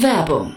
Werbung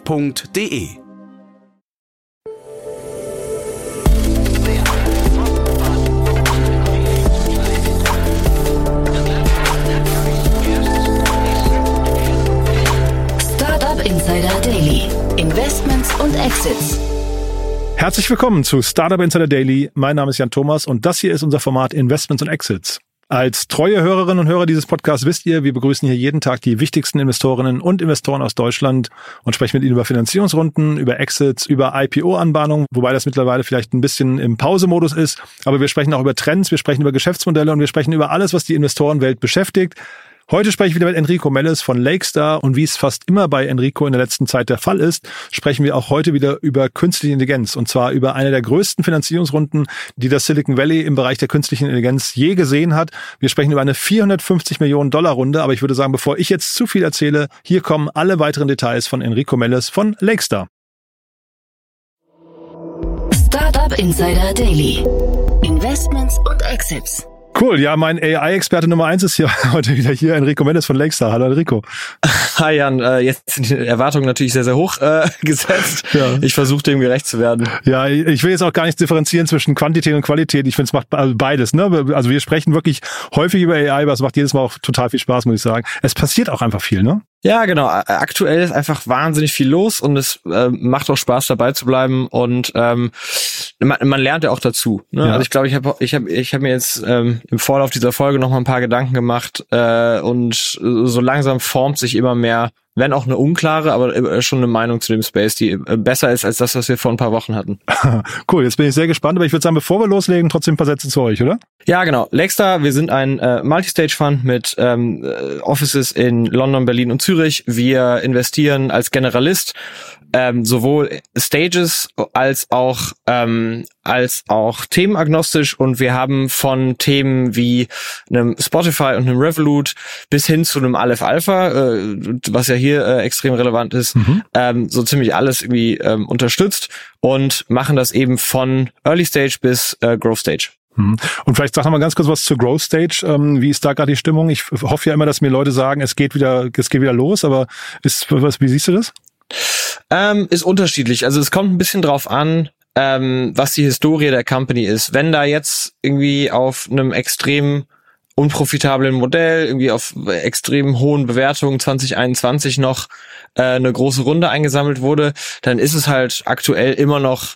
www.ftf.de Startup Insider Daily. Investments und Exits. Herzlich willkommen zu Startup Insider Daily. Mein Name ist Jan Thomas und das hier ist unser Format Investments und Exits. Als treue Hörerinnen und Hörer dieses Podcasts wisst ihr, wir begrüßen hier jeden Tag die wichtigsten Investorinnen und Investoren aus Deutschland und sprechen mit ihnen über Finanzierungsrunden, über Exits, über IPO-Anbahnung, wobei das mittlerweile vielleicht ein bisschen im Pausemodus ist. Aber wir sprechen auch über Trends, wir sprechen über Geschäftsmodelle und wir sprechen über alles, was die Investorenwelt beschäftigt. Heute spreche ich wieder mit Enrico Melles von Lakestar und wie es fast immer bei Enrico in der letzten Zeit der Fall ist, sprechen wir auch heute wieder über künstliche Intelligenz und zwar über eine der größten Finanzierungsrunden, die das Silicon Valley im Bereich der künstlichen Intelligenz je gesehen hat. Wir sprechen über eine 450 Millionen Dollar Runde, aber ich würde sagen, bevor ich jetzt zu viel erzähle, hier kommen alle weiteren Details von Enrico Melles von Lakestar. Startup Insider Daily. Investments und Exits. Cool, ja, mein AI-Experte Nummer eins ist hier heute wieder hier, Enrico Mendes von Lakestar. Hallo Enrico. Hi Jan, äh, jetzt sind die Erwartungen natürlich sehr, sehr hoch äh, gesetzt. Ja. Ich versuche dem gerecht zu werden. Ja, ich will jetzt auch gar nicht differenzieren zwischen Quantität und Qualität. Ich finde, es macht beides. Ne? Also wir sprechen wirklich häufig über AI, aber es macht jedes Mal auch total viel Spaß, muss ich sagen. Es passiert auch einfach viel, ne? Ja, genau. Aktuell ist einfach wahnsinnig viel los und es äh, macht auch Spaß dabei zu bleiben und ähm, man, man lernt ja auch dazu. Ne? Ja. Also ich glaube, ich habe ich hab, ich hab mir jetzt ähm, im Vorlauf dieser Folge noch mal ein paar Gedanken gemacht äh, und so langsam formt sich immer mehr wenn auch eine unklare, aber äh, schon eine Meinung zu dem Space, die äh, besser ist als das, was wir vor ein paar Wochen hatten. cool, jetzt bin ich sehr gespannt, aber ich würde sagen, bevor wir loslegen, trotzdem ein paar Sätze zu euch, oder? Ja, genau. Lexstar, wir sind ein äh, Multistage-Fund mit ähm, äh, Offices in London, Berlin und Zürich. Wir investieren als Generalist ähm, sowohl Stages als auch ähm, als auch themenagnostisch und wir haben von Themen wie einem Spotify und einem Revolut bis hin zu einem Aleph Alpha, äh, was ja hier äh, extrem relevant ist, mhm. ähm, so ziemlich alles irgendwie ähm, unterstützt und machen das eben von Early Stage bis äh, Growth Stage. Mhm. Und vielleicht sag noch mal ganz kurz was zur Growth Stage. Ähm, wie ist da gerade die Stimmung? Ich hoffe ja immer, dass mir Leute sagen, es geht wieder, es geht wieder los, aber ist, was, wie siehst du das? Ähm, ist unterschiedlich. Also es kommt ein bisschen drauf an, ähm, was die Historie der Company ist. Wenn da jetzt irgendwie auf einem extrem unprofitablen Modell, irgendwie auf extrem hohen Bewertungen 2021 noch äh, eine große Runde eingesammelt wurde, dann ist es halt aktuell immer noch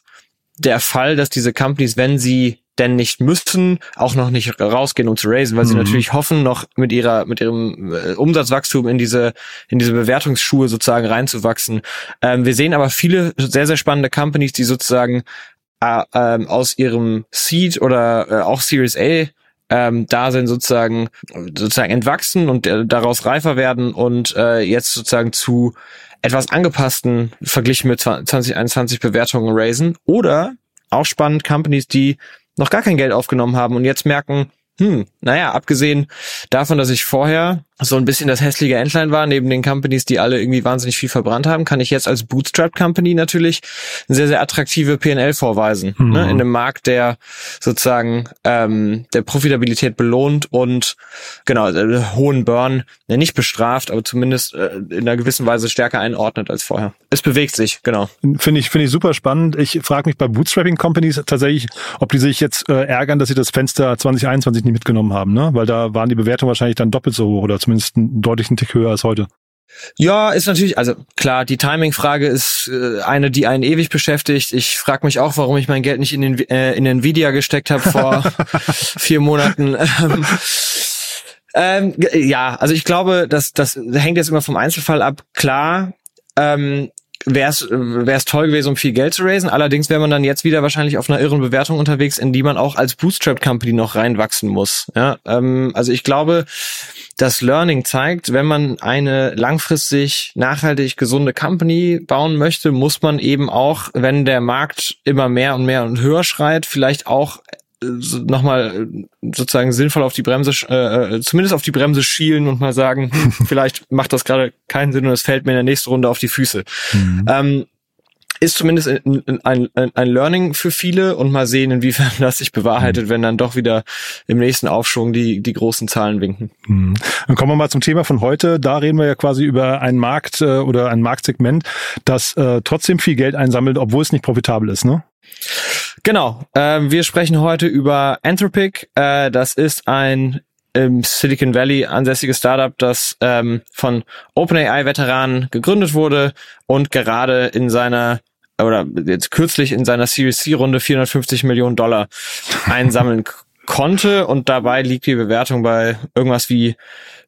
der Fall, dass diese Companies, wenn sie denn nicht müssten, auch noch nicht rausgehen, um zu raisen, weil mhm. sie natürlich hoffen, noch mit ihrer, mit ihrem äh, Umsatzwachstum in diese, in diese Bewertungsschuhe sozusagen reinzuwachsen. Ähm, wir sehen aber viele sehr, sehr spannende Companies, die sozusagen äh, äh, aus ihrem Seed oder äh, auch Series A ähm, da sind sozusagen sozusagen entwachsen und äh, daraus reifer werden und äh, jetzt sozusagen zu etwas angepassten verglichen mit 2021 Bewertungen raisen oder auch spannend Companies, die noch gar kein Geld aufgenommen haben und jetzt merken, hm, naja, abgesehen davon, dass ich vorher so ein bisschen das hässliche Entlein war, neben den Companies, die alle irgendwie wahnsinnig viel verbrannt haben, kann ich jetzt als Bootstrap Company natürlich eine sehr, sehr attraktive PNL vorweisen. Mhm. Ne, in einem Markt, der sozusagen ähm, der Profitabilität belohnt und genau, äh, hohen Burn ja, nicht bestraft, aber zumindest äh, in einer gewissen Weise stärker einordnet als vorher. Es bewegt sich, genau. Finde ich, finde ich super spannend. Ich frage mich bei Bootstrapping Companies tatsächlich, ob die sich jetzt äh, ärgern, dass sie das Fenster 2021 nicht mitgenommen haben, ne? Weil da waren die Bewertungen wahrscheinlich dann doppelt so hoch oder zumindest einen deutlichen Tick höher als heute. Ja, ist natürlich, also klar, die Timing-Frage ist äh, eine, die einen ewig beschäftigt. Ich frage mich auch, warum ich mein Geld nicht in den äh, in Nvidia gesteckt habe vor vier Monaten. Ähm, ähm, ja, also ich glaube, das, das hängt jetzt immer vom Einzelfall ab. Klar, ähm, wäre es es toll gewesen, um viel Geld zu raisen. Allerdings wäre man dann jetzt wieder wahrscheinlich auf einer irren Bewertung unterwegs, in die man auch als Bootstrap Company noch reinwachsen muss. Ja, ähm, also ich glaube, das Learning zeigt, wenn man eine langfristig nachhaltig gesunde Company bauen möchte, muss man eben auch, wenn der Markt immer mehr und mehr und höher schreit, vielleicht auch äh, nochmal äh, sozusagen sinnvoll auf die Bremse, äh, äh, zumindest auf die Bremse schielen und mal sagen, hm, vielleicht macht das gerade keinen Sinn und es fällt mir in der nächsten Runde auf die Füße. Mhm. Ähm, ist zumindest ein, ein, ein Learning für viele und mal sehen, inwiefern das sich bewahrheitet, mhm. wenn dann doch wieder im nächsten Aufschwung die, die großen Zahlen winken. Mhm. Dann kommen wir mal zum Thema von heute. Da reden wir ja quasi über einen Markt äh, oder ein Marktsegment, das äh, trotzdem viel Geld einsammelt, obwohl es nicht profitabel ist, ne? Genau. Äh, wir sprechen heute über Anthropic. Äh, das ist ein im Silicon Valley ansässiges Startup, das ähm, von OpenAI-Veteranen gegründet wurde und gerade in seiner oder jetzt kürzlich in seiner Series C-Runde 450 Millionen Dollar einsammeln konnte und dabei liegt die Bewertung bei irgendwas wie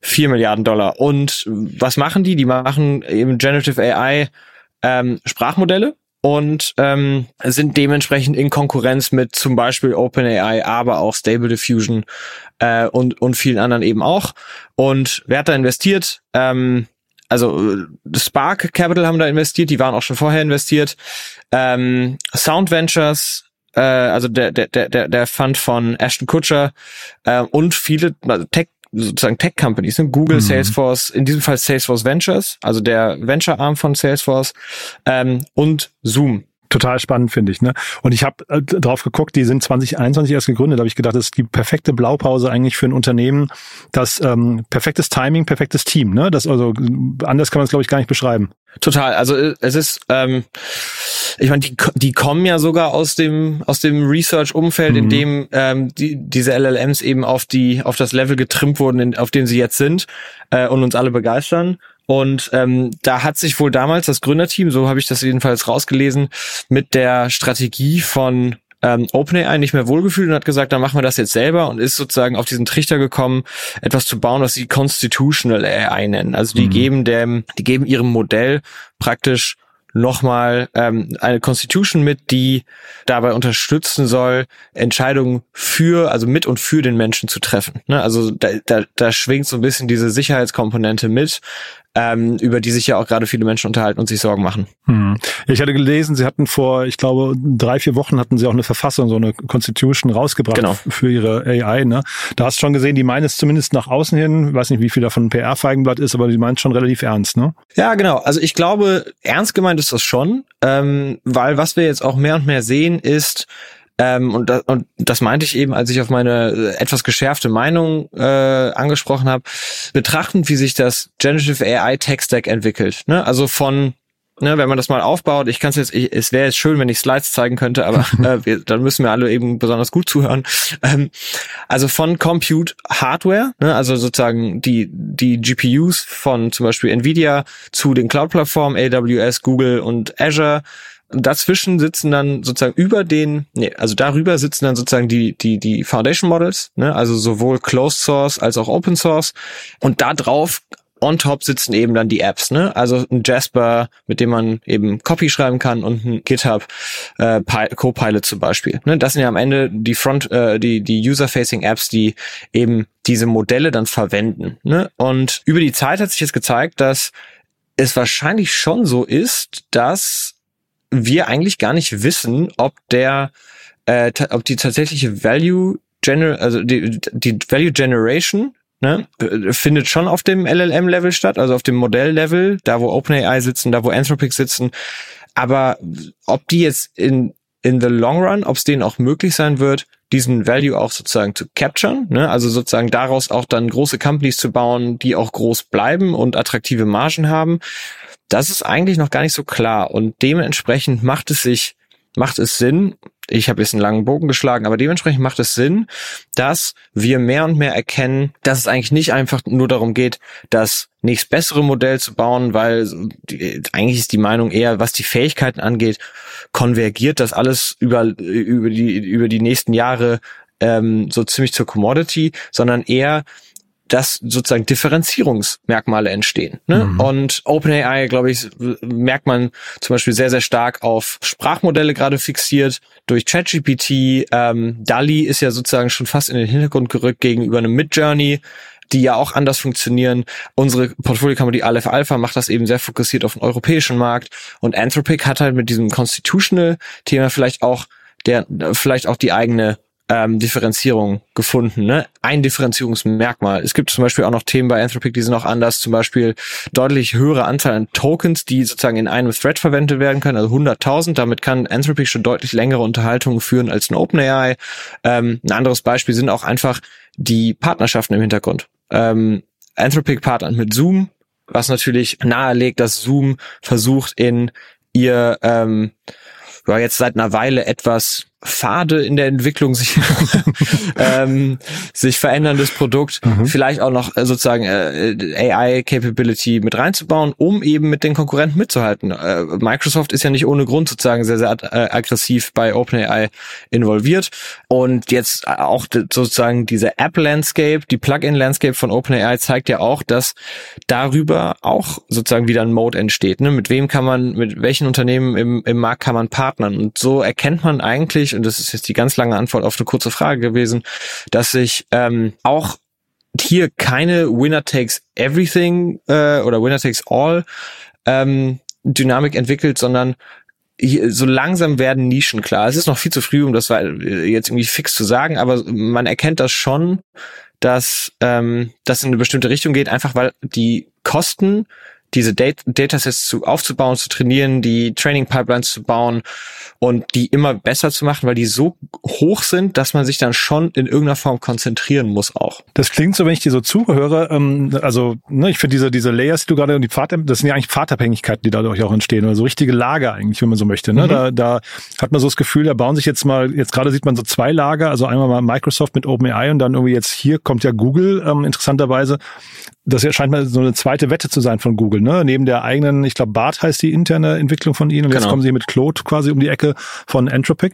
4 Milliarden Dollar. Und was machen die? Die machen eben Generative AI ähm, Sprachmodelle und ähm, sind dementsprechend in Konkurrenz mit zum Beispiel OpenAI, aber auch Stable Diffusion äh, und, und vielen anderen eben auch. Und wer hat da investiert? Ähm, also äh, Spark Capital haben da investiert, die waren auch schon vorher investiert. Ähm, Sound Ventures, äh, also der, der, der, der Fund von Ashton Kutcher äh, und viele also Tech sozusagen Tech-Companies, ne? Google, mhm. Salesforce, in diesem Fall Salesforce Ventures, also der Venture-Arm von Salesforce ähm, und Zoom. Total spannend, finde ich. Ne? Und ich habe äh, drauf geguckt, die sind 2021 erst gegründet, habe ich gedacht, das ist die perfekte Blaupause eigentlich für ein Unternehmen, das ähm, perfektes Timing, perfektes Team. Ne? Das also anders kann man es, glaube ich, gar nicht beschreiben. Total. Also äh, es ist ähm, ich meine, die, die kommen ja sogar aus dem aus dem Research-Umfeld, mhm. in dem ähm, die, diese LLMs eben auf die auf das Level getrimmt wurden, in, auf dem sie jetzt sind äh, und uns alle begeistern. Und ähm, da hat sich wohl damals das Gründerteam, so habe ich das jedenfalls rausgelesen, mit der Strategie von ähm, OpenAI nicht mehr wohlgefühlt und hat gesagt, dann machen wir das jetzt selber und ist sozusagen auf diesen Trichter gekommen, etwas zu bauen, was sie Constitutional AI nennen. Also die mhm. geben dem, die geben ihrem Modell praktisch nochmal ähm, eine Constitution mit, die dabei unterstützen soll, Entscheidungen für, also mit und für den Menschen zu treffen. Ne? Also da, da, da schwingt so ein bisschen diese Sicherheitskomponente mit, ähm, über die sich ja auch gerade viele Menschen unterhalten und sich Sorgen machen. Hm. Ich hatte gelesen, sie hatten vor, ich glaube, drei, vier Wochen hatten sie auch eine Verfassung, so eine Constitution rausgebracht genau. für ihre AI. Ne? Da hast du schon gesehen, die meinen es zumindest nach außen hin, weiß nicht, wie viel davon PR-Feigenblatt ist, aber die meinen es schon relativ ernst, ne? Ja, genau. Also ich glaube, ernst gemeint ist das schon, ähm, weil was wir jetzt auch mehr und mehr sehen, ist, ähm, und, das, und das meinte ich eben, als ich auf meine äh, etwas geschärfte Meinung äh, angesprochen habe, betrachtend, wie sich das Generative AI Tech Stack entwickelt. Ne? Also von Ne, wenn man das mal aufbaut, ich kann es jetzt, ich, es wäre jetzt schön, wenn ich Slides zeigen könnte, aber äh, wir, dann müssen wir alle eben besonders gut zuhören. Ähm, also von Compute Hardware, ne, also sozusagen die die GPUs von zum Beispiel Nvidia zu den Cloud-Plattformen AWS, Google und Azure dazwischen sitzen dann sozusagen über den, nee, also darüber sitzen dann sozusagen die, die, die Foundation Models, ne, also sowohl Closed Source als auch Open Source. Und da drauf on top sitzen eben dann die Apps, ne? Also ein Jasper, mit dem man eben Copy schreiben kann und ein GitHub äh, Copilot zum Beispiel. Ne? Das sind ja am Ende die Front, äh, die die User-facing Apps, die eben diese Modelle dann verwenden. Ne? Und über die Zeit hat sich jetzt gezeigt, dass es wahrscheinlich schon so ist, dass wir eigentlich gar nicht wissen, ob der, äh, ob die tatsächliche Value Gener also die, die Value Generation ne, äh, findet schon auf dem LLM-Level statt, also auf dem Modell-Level, da wo OpenAI sitzen, da wo Anthropic sitzen. Aber ob die jetzt in in the long run, ob es denen auch möglich sein wird, diesen Value auch sozusagen zu capturen, ne? also sozusagen daraus auch dann große Companies zu bauen, die auch groß bleiben und attraktive Margen haben das ist eigentlich noch gar nicht so klar und dementsprechend macht es sich, macht es Sinn, ich habe jetzt einen langen Bogen geschlagen, aber dementsprechend macht es Sinn, dass wir mehr und mehr erkennen, dass es eigentlich nicht einfach nur darum geht, das nächst bessere Modell zu bauen, weil die, eigentlich ist die Meinung eher, was die Fähigkeiten angeht, konvergiert das alles über, über, die, über die nächsten Jahre ähm, so ziemlich zur Commodity, sondern eher dass sozusagen Differenzierungsmerkmale entstehen. Ne? Mhm. Und OpenAI, glaube ich, merkt man zum Beispiel sehr, sehr stark auf Sprachmodelle gerade fixiert durch ChatGPT. Ähm, DALI ist ja sozusagen schon fast in den Hintergrund gerückt gegenüber einem Midjourney die ja auch anders funktionieren. Unsere Portfolio-Company Aleph Alpha macht das eben sehr fokussiert auf den europäischen Markt und Anthropic hat halt mit diesem Constitutional-Thema vielleicht auch der vielleicht auch die eigene ähm, Differenzierung gefunden, ne? Ein Differenzierungsmerkmal. Es gibt zum Beispiel auch noch Themen bei Anthropic, die sind auch anders, zum Beispiel deutlich höhere Anzahl an Tokens, die sozusagen in einem Thread verwendet werden können, also 100.000. Damit kann Anthropic schon deutlich längere Unterhaltungen führen als ein OpenAI. Ähm, ein anderes Beispiel sind auch einfach die Partnerschaften im Hintergrund. Ähm, Anthropic partnert mit Zoom, was natürlich nahelegt, dass Zoom versucht in ihr ähm, ja, jetzt seit einer Weile etwas fade in der Entwicklung sich ähm, sich veränderndes Produkt mhm. vielleicht auch noch äh, sozusagen äh, AI Capability mit reinzubauen, um eben mit den Konkurrenten mitzuhalten. Äh, Microsoft ist ja nicht ohne Grund sozusagen sehr sehr äh, aggressiv bei OpenAI involviert und jetzt auch sozusagen diese App Landscape, die Plugin Landscape von OpenAI zeigt ja auch, dass darüber auch sozusagen wieder ein Mode entsteht. Ne? Mit wem kann man, mit welchen Unternehmen im, im Markt kann man partnern und so erkennt man eigentlich wichtig, und das ist jetzt die ganz lange Antwort auf eine kurze Frage gewesen, dass sich ähm, auch hier keine Winner takes everything äh, oder Winner takes all ähm, Dynamik entwickelt, sondern so langsam werden Nischen klar. Es ist noch viel zu früh, um das jetzt irgendwie fix zu sagen, aber man erkennt das schon, dass ähm, das in eine bestimmte Richtung geht, einfach weil die Kosten diese Dat Datasets zu, aufzubauen, zu trainieren, die Training Pipelines zu bauen und die immer besser zu machen, weil die so hoch sind, dass man sich dann schon in irgendeiner Form konzentrieren muss auch. Das klingt so, wenn ich dir so zuhöre, ähm, also ne, ich finde diese diese Layers, die du gerade und die Pfad, das sind ja eigentlich Pfadabhängigkeiten, die dadurch auch entstehen oder so richtige Lager eigentlich, wenn man so möchte. Ne? Mhm. Da, da hat man so das Gefühl, da bauen sich jetzt mal, jetzt gerade sieht man so zwei Lager, also einmal mal Microsoft mit OpenAI und dann irgendwie jetzt hier kommt ja Google ähm, interessanterweise das scheint mal so eine zweite Wette zu sein von Google, ne? Neben der eigenen, ich glaube, BART heißt die interne Entwicklung von ihnen und genau. jetzt kommen sie mit Claude quasi um die Ecke von Anthropic.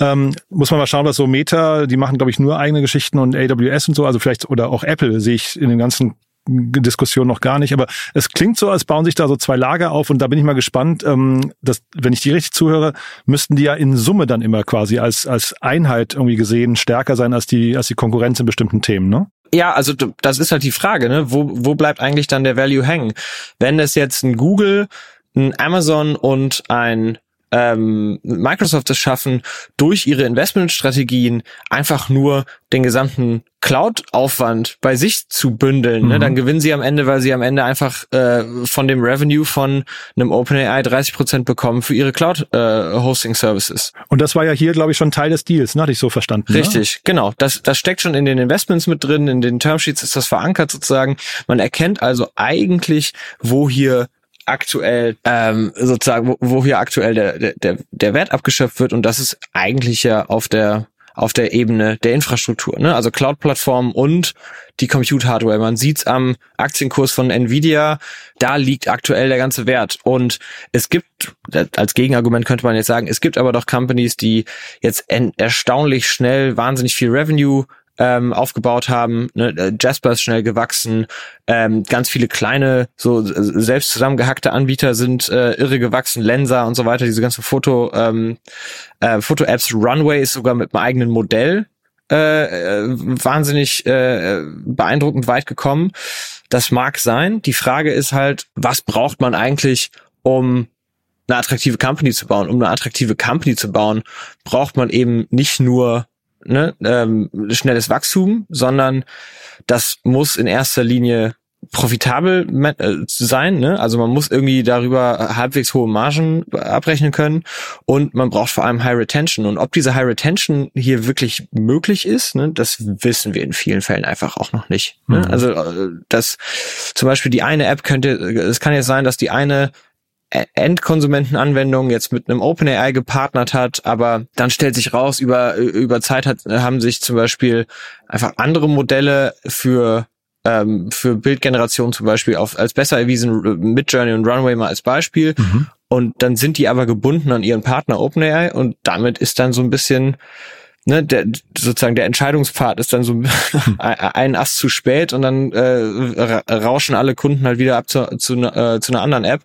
Ähm, muss man mal schauen, was so Meta, die machen, glaube ich, nur eigene Geschichten und AWS und so, also vielleicht, oder auch Apple sehe ich in den ganzen Diskussion noch gar nicht, aber es klingt so, als bauen sich da so zwei Lager auf und da bin ich mal gespannt, ähm, dass, wenn ich die richtig zuhöre, müssten die ja in Summe dann immer quasi als, als Einheit irgendwie gesehen stärker sein als die, als die Konkurrenz in bestimmten Themen, ne? Ja, also das ist halt die Frage, ne? Wo, wo bleibt eigentlich dann der Value hängen? Wenn es jetzt ein Google, ein Amazon und ein ähm, Microsoft es schaffen, durch ihre Investmentstrategien einfach nur den gesamten Cloud-Aufwand bei sich zu bündeln, mhm. ne, dann gewinnen sie am Ende, weil sie am Ende einfach äh, von dem Revenue von einem OpenAI 30 Prozent bekommen für ihre Cloud-Hosting-Services. Äh, Und das war ja hier, glaube ich, schon Teil des Deals, ne? hatte ich so verstanden. Ne? Richtig, ne? genau. Das, das steckt schon in den Investments mit drin, in den Termsheets ist das verankert sozusagen. Man erkennt also eigentlich, wo hier aktuell ähm, sozusagen, wo, wo hier aktuell der, der, der Wert abgeschöpft wird und das ist eigentlich ja auf der auf der Ebene der Infrastruktur, ne? also Cloud-Plattformen und die Compute-Hardware. Man sieht's am Aktienkurs von Nvidia, da liegt aktuell der ganze Wert. Und es gibt, als Gegenargument könnte man jetzt sagen, es gibt aber doch Companies, die jetzt erstaunlich schnell wahnsinnig viel Revenue ähm, aufgebaut haben. Ne? Äh, Jasper ist schnell gewachsen. Ähm, ganz viele kleine, so selbst zusammengehackte Anbieter sind äh, irre gewachsen. Lensa und so weiter, diese ganzen Foto, ähm, äh, Foto-Apps. Runway ist sogar mit einem eigenen Modell äh, äh, wahnsinnig äh, beeindruckend weit gekommen. Das mag sein. Die Frage ist halt, was braucht man eigentlich, um eine attraktive Company zu bauen? Um eine attraktive Company zu bauen, braucht man eben nicht nur ne, ähm, schnelles Wachstum, sondern das muss in erster Linie profitabel äh, sein, ne? Also man muss irgendwie darüber halbwegs hohe Margen abrechnen können und man braucht vor allem High Retention. Und ob diese High Retention hier wirklich möglich ist, ne, das wissen wir in vielen Fällen einfach auch noch nicht. Ne? Mhm. Also äh, das zum Beispiel die eine App könnte, es kann jetzt sein, dass die eine Endkonsumentenanwendung jetzt mit einem OpenAI gepartnert hat, aber dann stellt sich raus, über, über Zeit hat, haben sich zum Beispiel einfach andere Modelle für ähm, für Bildgeneration zum Beispiel auf, als besser erwiesen, Midjourney und Runway mal als Beispiel. Mhm. Und dann sind die aber gebunden an ihren Partner OpenAI und damit ist dann so ein bisschen ne, der, sozusagen der Entscheidungspfad ist dann so ein Ast zu spät und dann äh, rauschen alle Kunden halt wieder ab zu, zu, äh, zu einer anderen App.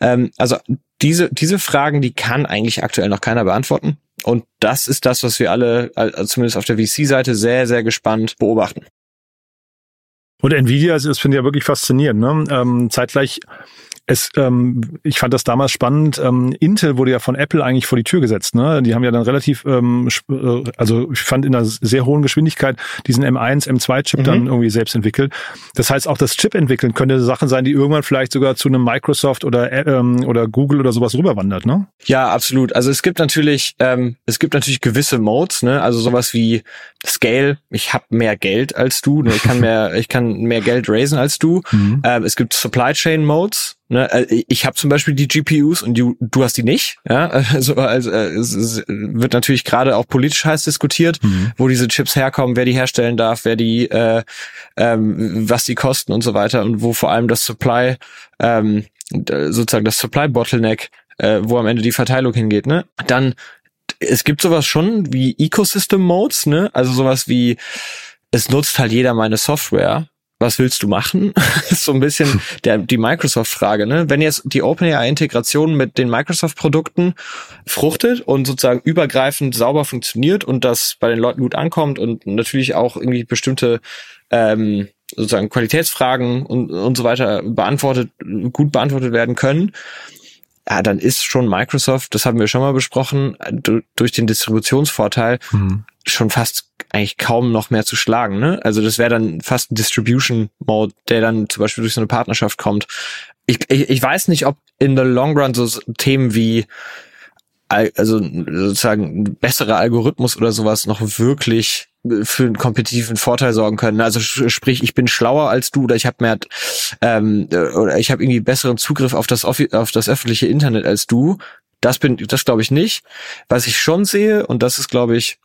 Ähm, also diese, diese Fragen, die kann eigentlich aktuell noch keiner beantworten. Und das ist das, was wir alle, also zumindest auf der VC-Seite, sehr, sehr gespannt beobachten. Und Nvidia, das finde ich ja wirklich faszinierend. Ne? Ähm, zeitgleich es, ähm, ich fand das damals spannend. Ähm, Intel wurde ja von Apple eigentlich vor die Tür gesetzt. Ne? Die haben ja dann relativ, ähm, äh, also ich fand in einer sehr hohen Geschwindigkeit diesen M1, M2-Chip mhm. dann irgendwie selbst entwickelt. Das heißt, auch das Chip entwickeln könnte Sachen sein, die irgendwann vielleicht sogar zu einem Microsoft oder ähm, oder Google oder sowas rüberwandert, ne? Ja, absolut. Also es gibt natürlich, ähm, es gibt natürlich gewisse Modes, ne? Also sowas wie Scale. Ich habe mehr Geld als du. Ne? Ich kann mehr, ich kann mehr Geld raisen als du. Mhm. Ähm, es gibt Supply Chain Modes. Ne, äh, ich habe zum Beispiel die GPUs und du, du hast die nicht. Ja, also, also äh, es wird natürlich gerade auch politisch heiß diskutiert, mhm. wo diese Chips herkommen, wer die herstellen darf, wer die, äh, ähm, was die kosten und so weiter und wo vor allem das Supply, ähm, sozusagen das Supply Bottleneck, äh, wo am Ende die Verteilung hingeht. Ne, dann es gibt sowas schon wie Ecosystem Modes, ne, also sowas wie es nutzt halt jeder meine Software was willst du machen? ist so ein bisschen der, die Microsoft-Frage. Ne? Wenn jetzt die OpenAI-Integration mit den Microsoft-Produkten fruchtet und sozusagen übergreifend sauber funktioniert und das bei den Leuten gut ankommt und natürlich auch irgendwie bestimmte ähm, sozusagen Qualitätsfragen und, und so weiter beantwortet, gut beantwortet werden können, ja, dann ist schon Microsoft, das haben wir schon mal besprochen, durch den Distributionsvorteil mhm. schon fast eigentlich kaum noch mehr zu schlagen. Ne? Also das wäre dann fast ein Distribution Mode, der dann zum Beispiel durch so eine Partnerschaft kommt. Ich, ich, ich weiß nicht, ob in the long run so Themen wie also sozusagen bessere Algorithmus oder sowas noch wirklich für einen kompetitiven Vorteil sorgen können. Also sprich, ich bin schlauer als du oder ich habe mehr ähm, oder ich habe irgendwie besseren Zugriff auf das auf das öffentliche Internet als du. Das bin das glaube ich nicht. Was ich schon sehe und das ist glaube ich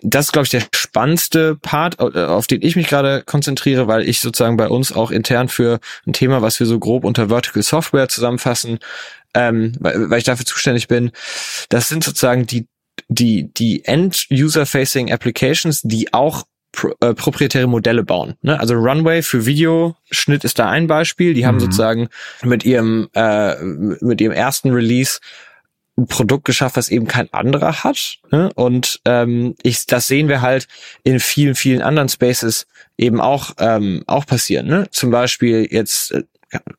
das ist, glaube ich, der spannendste Part, äh, auf den ich mich gerade konzentriere, weil ich sozusagen bei uns auch intern für ein Thema, was wir so grob unter Vertical Software zusammenfassen, ähm, weil, weil ich dafür zuständig bin. Das sind sozusagen die die die End-User-Facing Applications, die auch pro, äh, proprietäre Modelle bauen. Ne? Also Runway für Videoschnitt ist da ein Beispiel. Die haben mhm. sozusagen mit ihrem äh, mit ihrem ersten Release ein Produkt geschafft, was eben kein anderer hat. Ne? Und ähm, ich, das sehen wir halt in vielen, vielen anderen Spaces eben auch ähm, auch passieren. Ne? Zum Beispiel jetzt äh,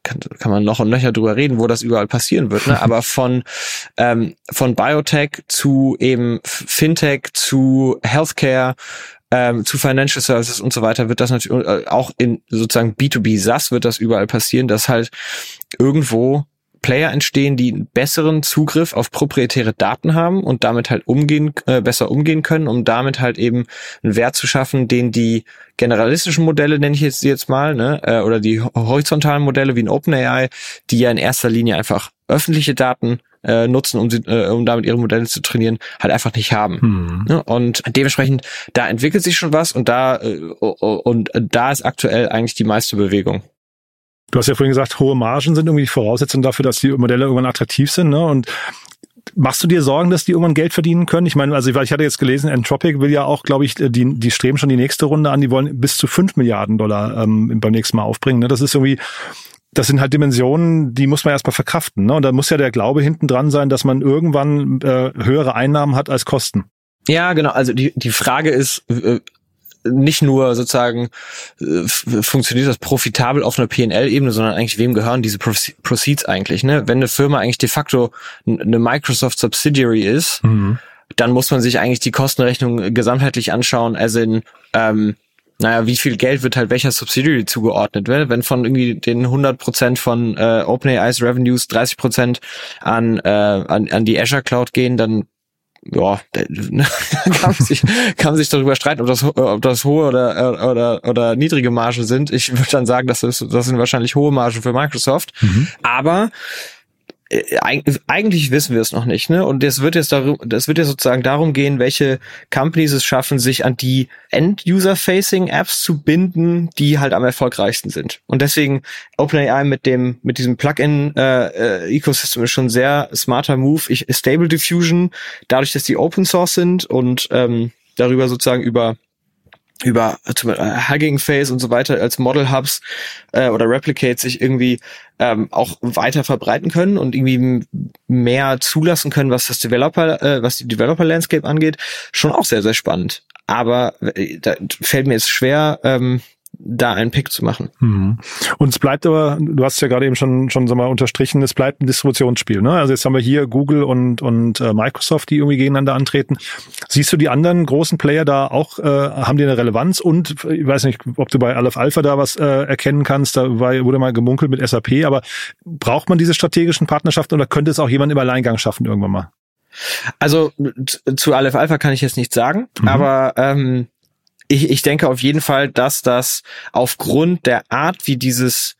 kann, kann man noch und nöcher drüber reden, wo das überall passieren wird, ne? aber von, ähm, von Biotech zu eben Fintech zu Healthcare, ähm, zu Financial Services und so weiter wird das natürlich äh, auch in sozusagen B2B SaaS wird das überall passieren, dass halt irgendwo Player entstehen, die einen besseren Zugriff auf proprietäre Daten haben und damit halt umgehen, äh, besser umgehen können, um damit halt eben einen Wert zu schaffen, den die generalistischen Modelle, nenne ich jetzt jetzt mal, ne, äh, oder die horizontalen Modelle wie ein OpenAI, die ja in erster Linie einfach öffentliche Daten äh, nutzen, um, sie, äh, um damit ihre Modelle zu trainieren, halt einfach nicht haben. Hm. Ne? Und dementsprechend, da entwickelt sich schon was und da äh, und da ist aktuell eigentlich die meiste Bewegung. Du hast ja vorhin gesagt, hohe Margen sind irgendwie die Voraussetzung dafür, dass die Modelle irgendwann attraktiv sind. Ne? Und Machst du dir Sorgen, dass die irgendwann Geld verdienen können? Ich meine, also ich hatte jetzt gelesen, Entropic will ja auch, glaube ich, die, die streben schon die nächste Runde an, die wollen bis zu fünf Milliarden Dollar ähm, beim nächsten Mal aufbringen. Ne? Das ist irgendwie, das sind halt Dimensionen, die muss man erstmal verkraften. Ne? Und da muss ja der Glaube hinten dran sein, dass man irgendwann äh, höhere Einnahmen hat als Kosten. Ja, genau. Also die, die Frage ist, äh, nicht nur sozusagen äh, funktioniert das profitabel auf einer PNL-Ebene, sondern eigentlich wem gehören diese Proceeds eigentlich? Ne? Wenn eine Firma eigentlich de facto eine Microsoft Subsidiary ist, mhm. dann muss man sich eigentlich die Kostenrechnung gesamtheitlich anschauen, also in ähm, naja, wie viel Geld wird halt welcher Subsidiary zugeordnet? Ne? Wenn von irgendwie den 100% von äh, OpenAI's Revenues 30% an, äh, an, an die Azure Cloud gehen, dann ja, kann man sich, kann man sich darüber streiten, ob das, ob das hohe oder, oder, oder niedrige Margen sind. Ich würde dann sagen, das, ist, das sind wahrscheinlich hohe Margen für Microsoft. Mhm. Aber eigentlich wissen wir es noch nicht, ne? Und es wird jetzt darum, das wird jetzt sozusagen darum gehen, welche Companies es schaffen, sich an die End-User-Facing Apps zu binden, die halt am erfolgreichsten sind. Und deswegen OpenAI mit dem mit diesem Plugin äh, äh, ist schon sehr smarter Move. Ich, Stable Diffusion, dadurch, dass die Open Source sind und ähm, darüber sozusagen über über äh, Hugging Face und so weiter als Model Hubs äh, oder Replicate sich irgendwie ähm, auch weiter verbreiten können und irgendwie mehr zulassen können, was das Developer, äh, was die Developer Landscape angeht, schon auch sehr sehr spannend. Aber äh, da fällt mir jetzt schwer, ähm, da einen Pick zu machen. Mhm. Und es bleibt aber, du hast es ja gerade eben schon schon so mal unterstrichen, es bleibt ein Distributionsspiel. Ne? Also jetzt haben wir hier Google und und äh, Microsoft, die irgendwie gegeneinander antreten. Siehst du die anderen großen Player da auch? Äh, haben die eine Relevanz? Und ich weiß nicht, ob du bei Aleph Alpha da was äh, erkennen kannst. Da war, wurde mal gemunkelt mit SAP. Aber braucht man diese strategischen Partnerschaften oder könnte es auch jemand im Alleingang schaffen irgendwann mal? Also zu Aleph Alpha kann ich jetzt nichts sagen, mhm. aber ähm, ich, ich denke auf jeden Fall, dass das aufgrund der Art, wie dieses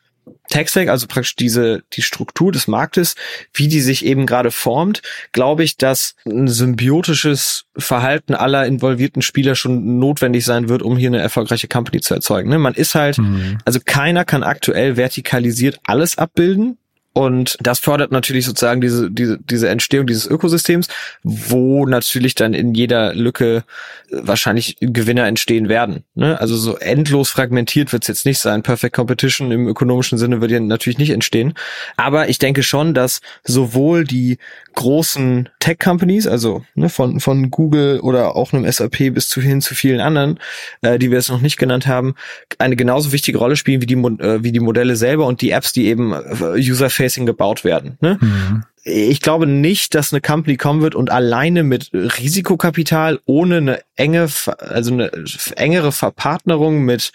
Tech-Stack, also praktisch diese, die Struktur des Marktes, wie die sich eben gerade formt, glaube ich, dass ein symbiotisches Verhalten aller involvierten Spieler schon notwendig sein wird, um hier eine erfolgreiche Company zu erzeugen. Ne? Man ist halt, mhm. also keiner kann aktuell vertikalisiert alles abbilden. Und das fördert natürlich sozusagen diese, diese, diese Entstehung dieses Ökosystems, wo natürlich dann in jeder Lücke äh, wahrscheinlich Gewinner entstehen werden. Ne? Also so endlos fragmentiert wird es jetzt nicht sein. Perfect Competition im ökonomischen Sinne wird ja natürlich nicht entstehen. Aber ich denke schon, dass sowohl die großen Tech-Companies, also ne, von, von Google oder auch einem SAP bis zu hin zu vielen anderen, äh, die wir jetzt noch nicht genannt haben, eine genauso wichtige Rolle spielen wie die, äh, wie die Modelle selber und die Apps, die eben äh, User-Facing gebaut werden. Ne? Mhm. Ich glaube nicht, dass eine Company kommen wird und alleine mit Risikokapital ohne eine enge, also eine engere Verpartnerung mit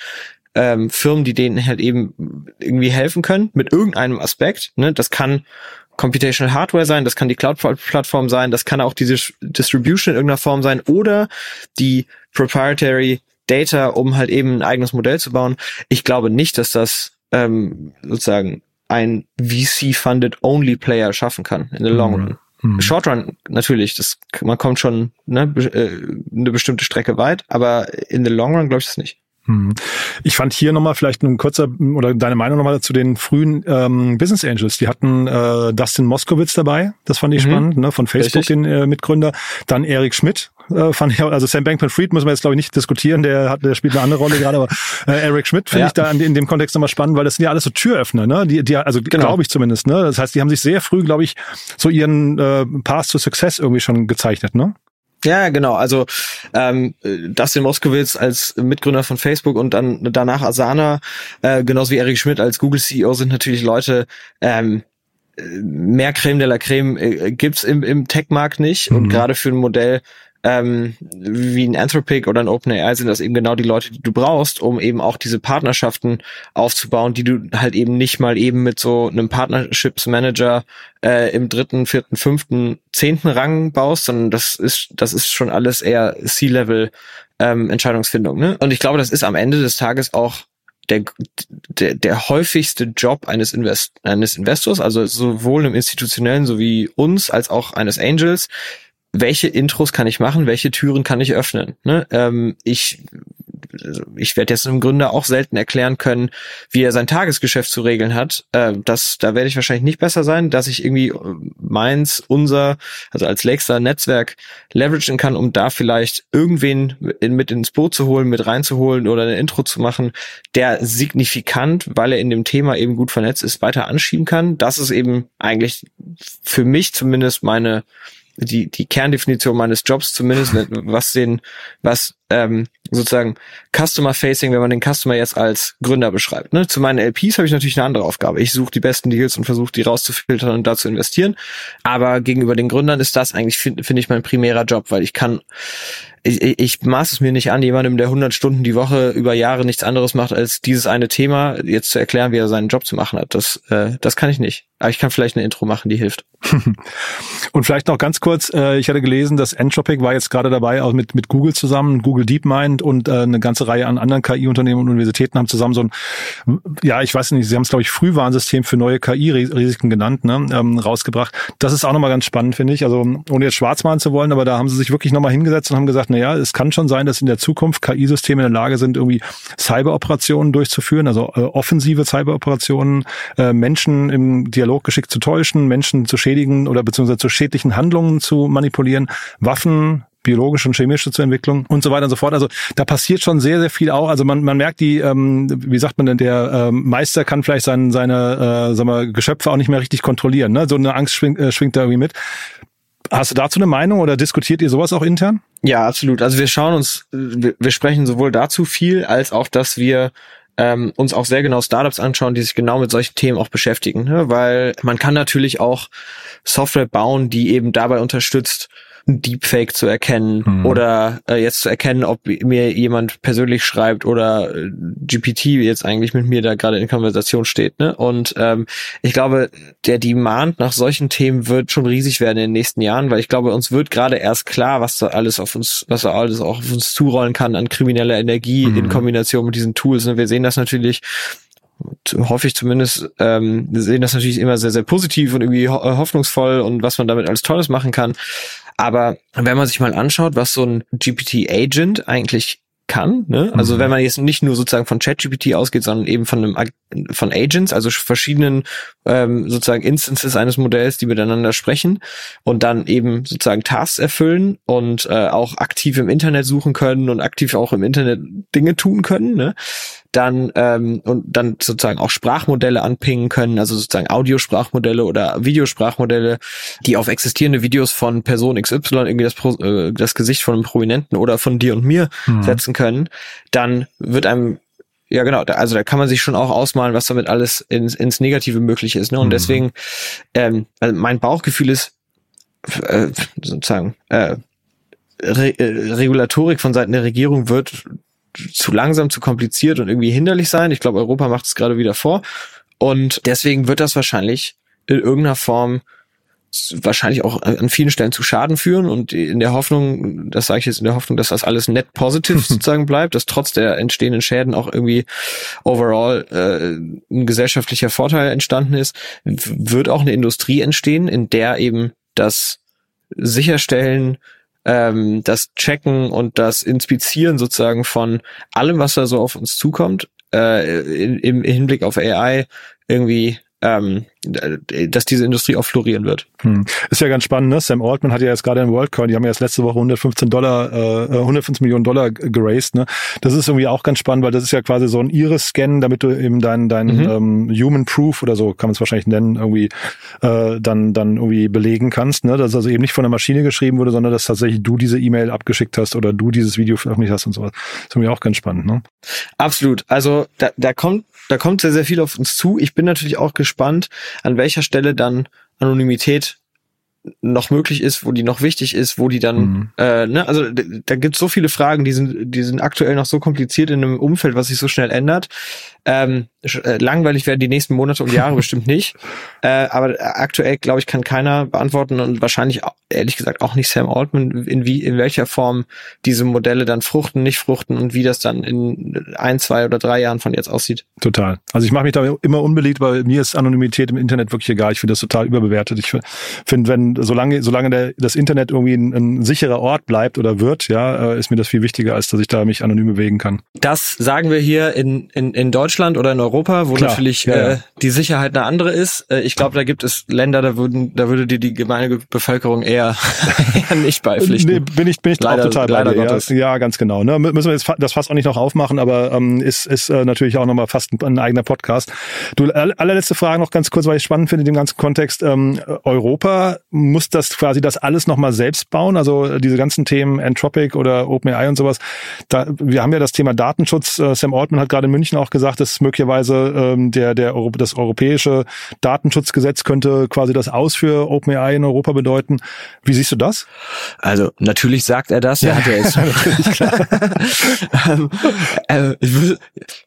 ähm, Firmen, die denen halt eben irgendwie helfen können, mit irgendeinem Aspekt. Ne? Das kann Computational Hardware sein, das kann die Cloud-Plattform sein, das kann auch diese Distribution in irgendeiner Form sein oder die Proprietary Data, um halt eben ein eigenes Modell zu bauen. Ich glaube nicht, dass das ähm, sozusagen ein VC-funded Only Player schaffen kann in the long mhm. run. Mhm. Short Run natürlich, das man kommt schon ne, äh, eine bestimmte Strecke weit, aber in the long run glaube ich das nicht. Hm. Ich fand hier nochmal vielleicht ein kurzer oder deine Meinung nochmal zu den frühen ähm, Business Angels. Die hatten äh, Dustin Moskowitz dabei, das fand ich mhm. spannend, ne, von Facebook, Richtig. den äh, Mitgründer. Dann Erik Schmidt, äh, fand ich, also Sam Bankman-Fried müssen wir jetzt glaube ich nicht diskutieren, der hat, der spielt eine andere Rolle gerade, aber äh, Eric Schmidt finde ja. ich da in, in, dem Kontext nochmal spannend, weil das sind ja alles so Türöffner, ne? Die, die also genau. glaube ich zumindest, ne? Das heißt, die haben sich sehr früh, glaube ich, so ihren äh, Path to Success irgendwie schon gezeichnet, ne? Ja, genau. Also ähm, Dustin Moskowitz als Mitgründer von Facebook und dann danach Asana, äh, genauso wie Eric Schmidt als Google CEO sind natürlich Leute, ähm, mehr Creme de la Creme äh, gibt's im, im Tech-Markt nicht. Mhm. Und gerade für ein Modell, ähm, wie ein Anthropic oder ein OpenAI sind das eben genau die Leute, die du brauchst, um eben auch diese Partnerschaften aufzubauen, die du halt eben nicht mal eben mit so einem Partnerships Manager äh, im dritten, vierten, fünften, zehnten Rang baust, sondern das ist, das ist schon alles eher C-Level ähm, Entscheidungsfindung. Ne? Und ich glaube, das ist am Ende des Tages auch der, der, der häufigste Job eines, Invest eines Investors, also sowohl im institutionellen sowie uns als auch eines Angels, welche Intros kann ich machen, welche Türen kann ich öffnen. Ne? Ähm, ich ich werde jetzt einem Gründer auch selten erklären können, wie er sein Tagesgeschäft zu regeln hat. Äh, das, da werde ich wahrscheinlich nicht besser sein, dass ich irgendwie äh, meins, unser, also als Lakestar Netzwerk leveragen kann, um da vielleicht irgendwen in, mit ins Boot zu holen, mit reinzuholen oder eine Intro zu machen, der signifikant, weil er in dem Thema eben gut vernetzt ist, weiter anschieben kann. Das ist eben eigentlich für mich zumindest meine die, die Kerndefinition meines Jobs zumindest, was den, was ähm, sozusagen Customer Facing, wenn man den Customer jetzt als Gründer beschreibt. Ne? Zu meinen LPs habe ich natürlich eine andere Aufgabe. Ich suche die besten Deals und versuche die rauszufiltern und da zu investieren. Aber gegenüber den Gründern ist das eigentlich, finde find ich, mein primärer Job, weil ich kann, ich, ich maß es mir nicht an, jemandem, der 100 Stunden die Woche über Jahre nichts anderes macht, als dieses eine Thema jetzt zu erklären, wie er seinen Job zu machen hat. Das, äh, das kann ich nicht. Aber ich kann vielleicht eine Intro machen, die hilft. und vielleicht noch ganz kurz, äh, ich hatte gelesen, dass Entropic war jetzt gerade dabei, auch mit, mit Google zusammen, Google DeepMind und äh, eine ganze Reihe an anderen KI-Unternehmen und Universitäten haben zusammen so ein, ja, ich weiß nicht, sie haben es, glaube ich, Frühwarnsystem für neue KI-Risiken genannt, ne, ähm, rausgebracht. Das ist auch nochmal ganz spannend, finde ich. Also ohne jetzt schwarz malen zu wollen, aber da haben sie sich wirklich nochmal hingesetzt und haben gesagt, na ja, es kann schon sein, dass in der Zukunft KI-Systeme in der Lage sind, irgendwie Cyberoperationen durchzuführen, also äh, offensive Cyberoperationen, äh, Menschen im Dialog geschickt zu täuschen, Menschen zu schädigen oder beziehungsweise zu schädlichen Handlungen zu manipulieren, Waffen, biologische und chemische zur Entwicklung und so weiter und so fort. Also da passiert schon sehr, sehr viel auch. Also man, man merkt die, ähm, wie sagt man denn, der ähm, Meister kann vielleicht sein, seine äh, sagen wir, Geschöpfe auch nicht mehr richtig kontrollieren. Ne? So eine Angst schwingt, äh, schwingt da irgendwie mit. Hast du dazu eine Meinung oder diskutiert ihr sowas auch intern? Ja, absolut. Also wir schauen uns, wir, wir sprechen sowohl dazu viel, als auch, dass wir ähm, uns auch sehr genau Startups anschauen, die sich genau mit solchen Themen auch beschäftigen. Ne? Weil man kann natürlich auch Software bauen, die eben dabei unterstützt, Deepfake zu erkennen mhm. oder äh, jetzt zu erkennen, ob mir jemand persönlich schreibt oder äh, GPT jetzt eigentlich mit mir da gerade in Konversation steht. Ne? Und ähm, ich glaube, der Demand nach solchen Themen wird schon riesig werden in den nächsten Jahren, weil ich glaube, uns wird gerade erst klar, was da alles auf uns, was da alles auch auf uns zurollen kann an krimineller Energie mhm. in Kombination mit diesen Tools. Und wir sehen das natürlich hoffe ich zumindest, ähm, wir sehen das natürlich immer sehr, sehr positiv und irgendwie hoffnungsvoll und was man damit alles Tolles machen kann. Aber wenn man sich mal anschaut, was so ein GPT-Agent eigentlich kann. Ne? Also mhm. wenn man jetzt nicht nur sozusagen von ChatGPT ausgeht, sondern eben von einem von Agents, also verschiedenen ähm, sozusagen Instances eines Modells, die miteinander sprechen und dann eben sozusagen Tasks erfüllen und äh, auch aktiv im Internet suchen können und aktiv auch im Internet Dinge tun können. Ne? Dann ähm, und dann sozusagen auch Sprachmodelle anpingen können, also sozusagen Audiosprachmodelle oder Videosprachmodelle, die auf existierende Videos von Person XY irgendwie das, äh, das Gesicht von einem Prominenten oder von dir und mir mhm. setzen können, dann wird einem ja, genau. Also da kann man sich schon auch ausmalen, was damit alles ins, ins Negative möglich ist. Ne? Und mhm. deswegen, ähm, also mein Bauchgefühl ist äh, sozusagen äh, Re äh, Regulatorik von Seiten der Regierung wird zu langsam, zu kompliziert und irgendwie hinderlich sein. Ich glaube, Europa macht es gerade wieder vor. Und deswegen wird das wahrscheinlich in irgendeiner Form wahrscheinlich auch an vielen Stellen zu Schaden führen und in der Hoffnung, das sage ich jetzt in der Hoffnung, dass das alles net positiv sozusagen bleibt, dass trotz der entstehenden Schäden auch irgendwie overall äh, ein gesellschaftlicher Vorteil entstanden ist, wird auch eine Industrie entstehen, in der eben das Sicherstellen ähm, das Checken und das Inspizieren sozusagen von allem, was da so auf uns zukommt, äh, in, im Hinblick auf AI irgendwie ähm, dass diese Industrie auch florieren wird. Hm. Ist ja ganz spannend, ne? Sam Altman hat ja jetzt gerade in WorldCoin, die haben ja jetzt letzte Woche 115 Dollar, äh, 115 Millionen Dollar geraced, ne? Das ist irgendwie auch ganz spannend, weil das ist ja quasi so ein Iris-Scan, damit du eben dein, dein mhm. ähm, Human Proof oder so kann man es wahrscheinlich nennen, irgendwie äh, dann, dann irgendwie belegen kannst, ne? Dass also eben nicht von der Maschine geschrieben wurde, sondern dass tatsächlich du diese E-Mail abgeschickt hast oder du dieses Video veröffentlicht hast und sowas. Das ist irgendwie auch ganz spannend, ne? Absolut. Also da, da kommt da kommt sehr, sehr viel auf uns zu. Ich bin natürlich auch gespannt, an welcher Stelle dann Anonymität noch möglich ist, wo die noch wichtig ist, wo die dann, mhm. äh, ne, also da gibt es so viele Fragen, die sind, die sind aktuell noch so kompliziert in einem Umfeld, was sich so schnell ändert. Ähm, äh, langweilig werden die nächsten Monate und Jahre bestimmt nicht. Äh, aber aktuell, glaube ich, kann keiner beantworten und wahrscheinlich ehrlich gesagt auch nicht Sam Altman, in wie, in welcher Form diese Modelle dann fruchten, nicht fruchten und wie das dann in ein, zwei oder drei Jahren von jetzt aussieht. Total. Also ich mache mich da immer unbeliebt, weil mir ist Anonymität im Internet wirklich egal. Ich finde das total überbewertet. Ich finde, wenn solange solange der, das Internet irgendwie ein, ein sicherer Ort bleibt oder wird, ja, äh, ist mir das viel wichtiger, als dass ich da mich anonym bewegen kann. Das sagen wir hier in in, in Deutschland oder in Europa, wo Klar, natürlich ja, ja. Äh, die Sicherheit eine andere ist. Äh, ich glaube, da gibt es Länder, da würden, da würde dir die gemeine Bevölkerung eher, eher nicht beipflichten. Nee, bin ich, bin ich leider, auch total leider bei dir. Ja, ja, ganz genau. Ne? Müssen wir jetzt das fast auch nicht noch aufmachen, aber ähm, ist, ist äh, natürlich auch nochmal fast ein, ein eigener Podcast. Du, allerletzte Frage noch ganz kurz, weil ich spannend finde in dem ganzen Kontext. Ähm, Europa muss das quasi das alles nochmal selbst bauen, also äh, diese ganzen Themen Anthropic oder OpenAI und sowas. Da, wir haben ja das Thema Datenschutz. Äh, Sam Altman hat gerade in München auch gesagt, dass möglicherweise ähm, der, der das europäische Datenschutzgesetz könnte quasi das Aus für OpenAI in Europa bedeuten. Wie siehst du das? Also natürlich sagt er das. Ja, hat er jetzt. ähm, äh, will,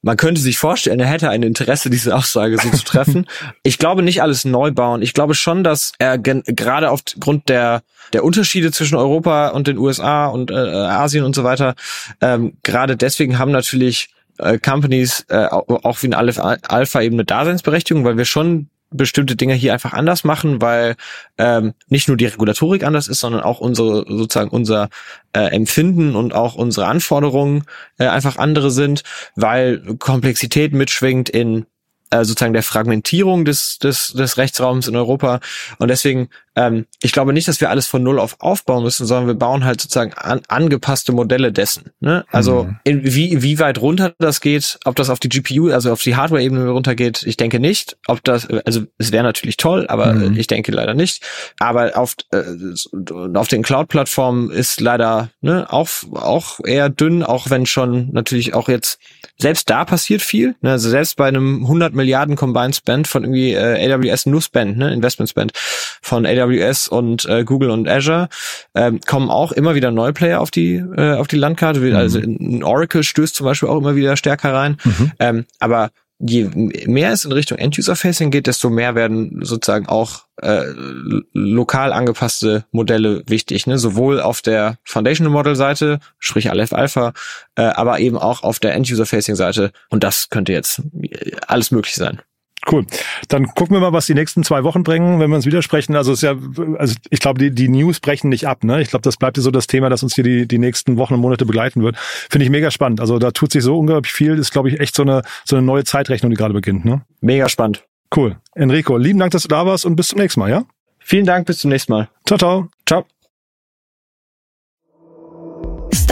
man könnte sich vorstellen, er hätte ein Interesse, diese Aussage so zu treffen. ich glaube nicht alles neu bauen. Ich glaube schon, dass er gerade aufgrund der der Unterschiede zwischen Europa und den USA und äh, Asien und so weiter, ähm, gerade deswegen haben natürlich äh, Companies äh, auch wie eine Daseinsberechtigung, weil wir schon bestimmte Dinge hier einfach anders machen, weil ähm, nicht nur die Regulatorik anders ist, sondern auch unsere sozusagen unser äh, Empfinden und auch unsere Anforderungen äh, einfach andere sind, weil Komplexität mitschwingt in äh, sozusagen der Fragmentierung des, des, des Rechtsraums in Europa. Und deswegen ähm, ich glaube nicht, dass wir alles von null auf aufbauen müssen, sondern wir bauen halt sozusagen an, angepasste Modelle dessen. Ne? Also mhm. in, wie, wie weit runter das geht, ob das auf die GPU, also auf die Hardware-Ebene runtergeht, ich denke nicht. Ob das, also es wäre natürlich toll, aber mhm. ich denke leider nicht. Aber auf, äh, auf den Cloud-Plattformen ist leider ne, auch, auch eher dünn, auch wenn schon natürlich auch jetzt selbst da passiert viel. Ne? Also selbst bei einem 100 Milliarden Combined Spend von irgendwie äh, AWS nur Spend, ne? Investment Spend von AWS und äh, Google und Azure ähm, kommen auch immer wieder neue Player auf die äh, auf die Landkarte. Mhm. Also ein Oracle stößt zum Beispiel auch immer wieder stärker rein. Mhm. Ähm, aber je mehr es in Richtung End-User-Facing geht, desto mehr werden sozusagen auch äh, lokal angepasste Modelle wichtig, ne? sowohl auf der Foundational Model Seite, sprich Aleph Alpha, äh, aber eben auch auf der End-User-Facing Seite. Und das könnte jetzt alles möglich sein. Cool. Dann gucken wir mal, was die nächsten zwei Wochen bringen, wenn wir uns widersprechen. Also ist ja, also ich glaube, die, die News brechen nicht ab. Ne? Ich glaube, das bleibt ja so das Thema, das uns hier die, die nächsten Wochen und Monate begleiten wird. Finde ich mega spannend. Also da tut sich so unglaublich viel. Ist, glaube ich, echt so eine, so eine neue Zeitrechnung, die gerade beginnt. Ne? Mega spannend. Cool. Enrico, lieben Dank, dass du da warst und bis zum nächsten Mal, ja? Vielen Dank, bis zum nächsten Mal. Ciao, ciao. Ciao.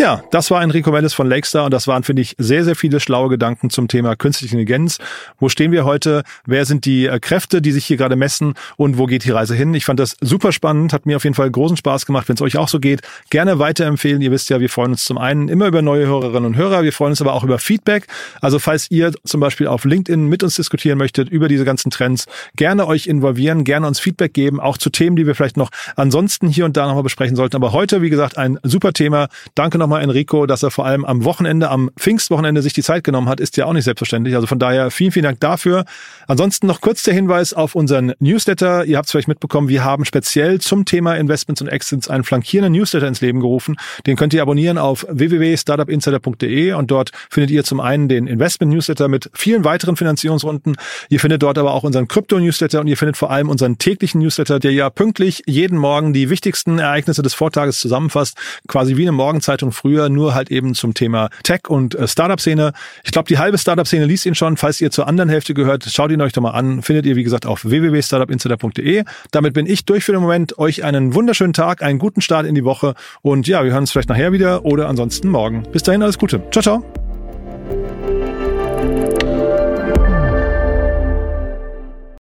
Ja, das war Enrico Mellis von Lakestar und das waren, finde ich, sehr, sehr viele schlaue Gedanken zum Thema künstliche Intelligenz. Wo stehen wir heute? Wer sind die äh, Kräfte, die sich hier gerade messen und wo geht die Reise hin? Ich fand das super spannend, hat mir auf jeden Fall großen Spaß gemacht. Wenn es euch auch so geht, gerne weiterempfehlen. Ihr wisst ja, wir freuen uns zum einen immer über neue Hörerinnen und Hörer, wir freuen uns aber auch über Feedback. Also falls ihr zum Beispiel auf LinkedIn mit uns diskutieren möchtet über diese ganzen Trends, gerne euch involvieren, gerne uns Feedback geben, auch zu Themen, die wir vielleicht noch ansonsten hier und da nochmal besprechen sollten. Aber heute, wie gesagt, ein super Thema. Danke noch nochmal Enrico, dass er vor allem am Wochenende, am Pfingstwochenende sich die Zeit genommen hat, ist ja auch nicht selbstverständlich. Also von daher vielen, vielen Dank dafür. Ansonsten noch kurz der Hinweis auf unseren Newsletter. Ihr habt es vielleicht mitbekommen, wir haben speziell zum Thema Investments und Exits einen flankierenden Newsletter ins Leben gerufen. Den könnt ihr abonnieren auf www.startupinsider.de und dort findet ihr zum einen den Investment-Newsletter mit vielen weiteren Finanzierungsrunden. Ihr findet dort aber auch unseren Krypto-Newsletter und ihr findet vor allem unseren täglichen Newsletter, der ja pünktlich jeden Morgen die wichtigsten Ereignisse des Vortages zusammenfasst, quasi wie eine Morgenzeitung früher, nur halt eben zum Thema Tech und äh, Startup-Szene. Ich glaube, die halbe Startup-Szene liest ihn schon. Falls ihr zur anderen Hälfte gehört, schaut ihn euch doch mal an. Findet ihr, wie gesagt, auf www.startupinsider.de. Damit bin ich durch für den Moment. Euch einen wunderschönen Tag, einen guten Start in die Woche und ja, wir hören uns vielleicht nachher wieder oder ansonsten morgen. Bis dahin alles Gute. Ciao, ciao.